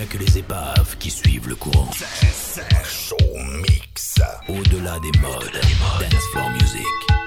a que les épaves qui suivent le courant. C'est chaud mix. Au-delà des modes, dance floor music.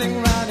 turning round.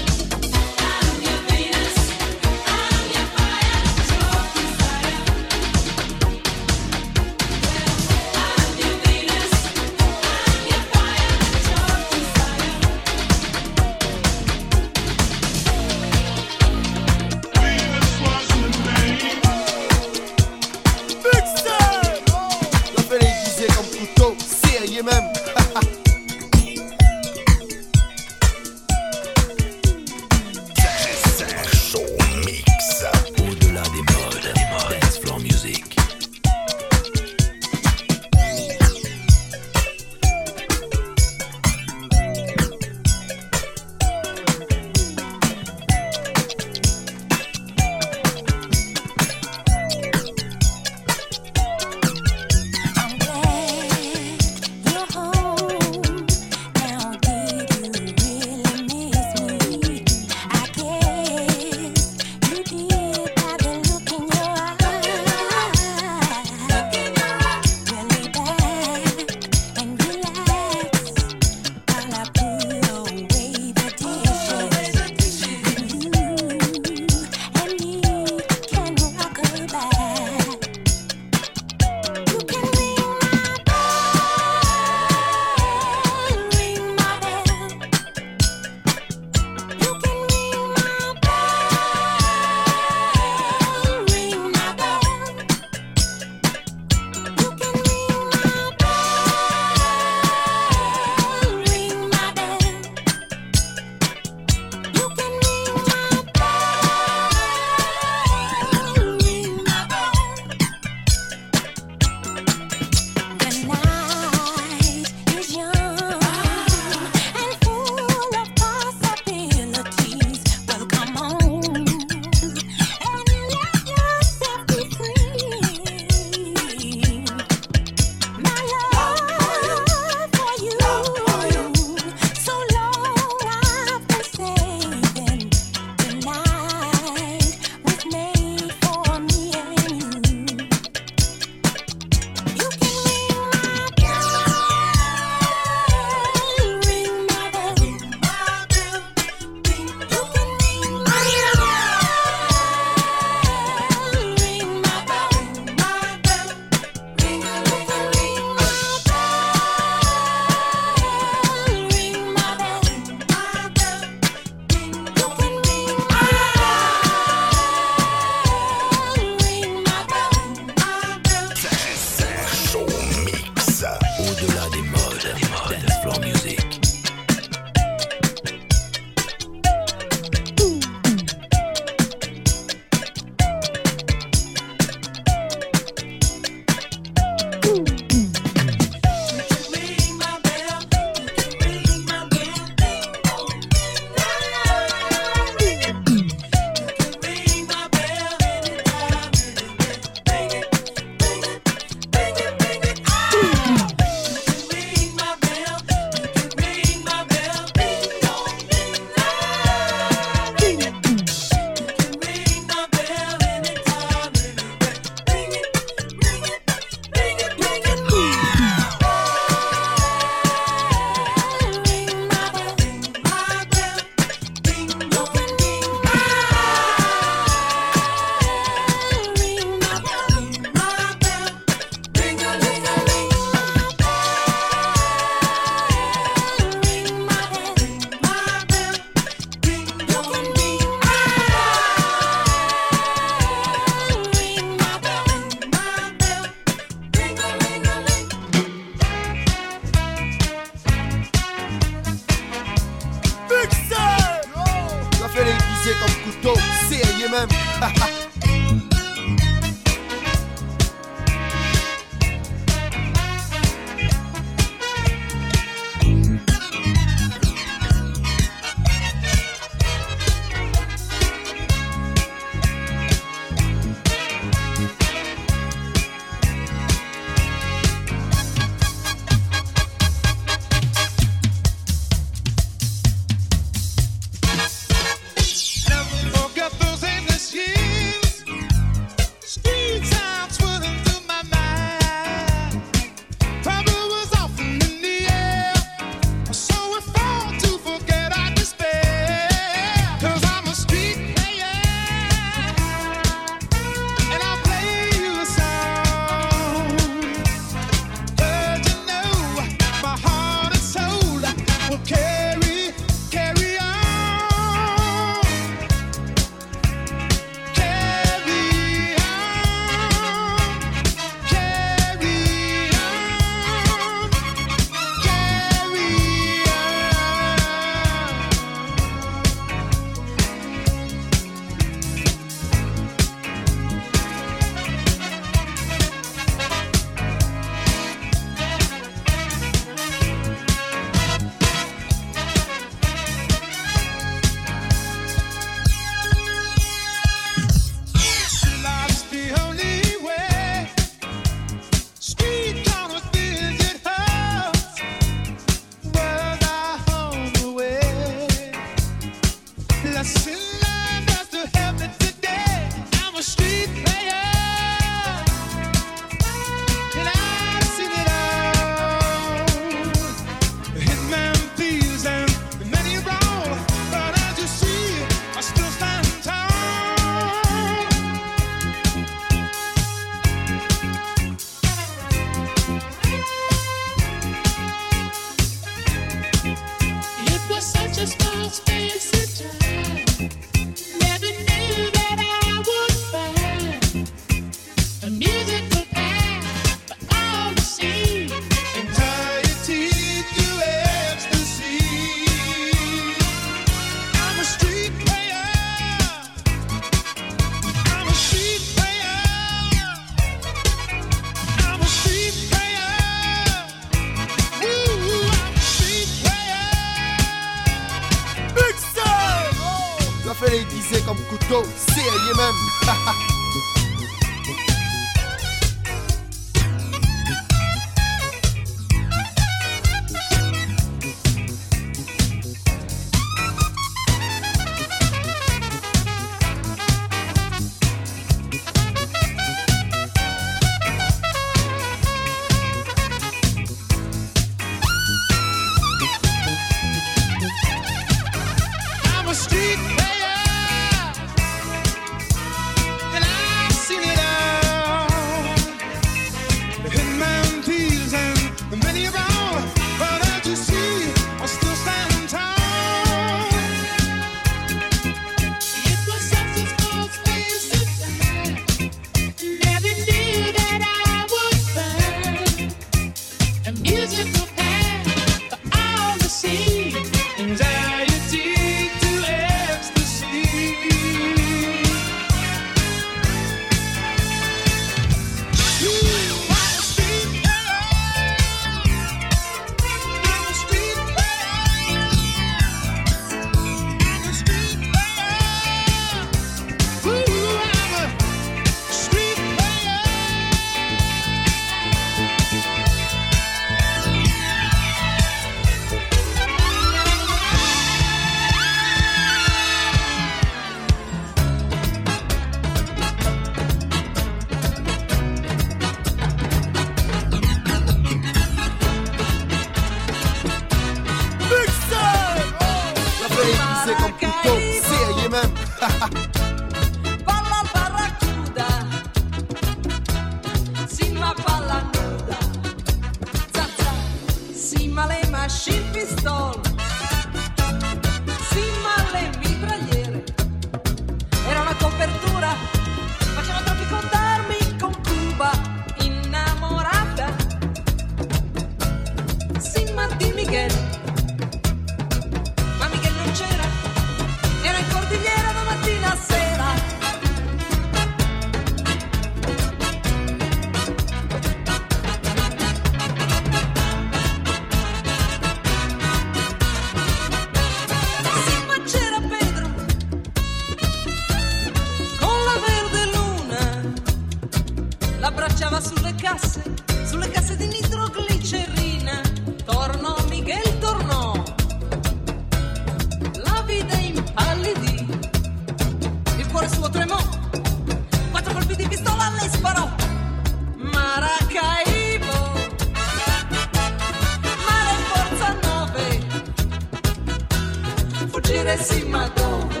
Chile sí mató.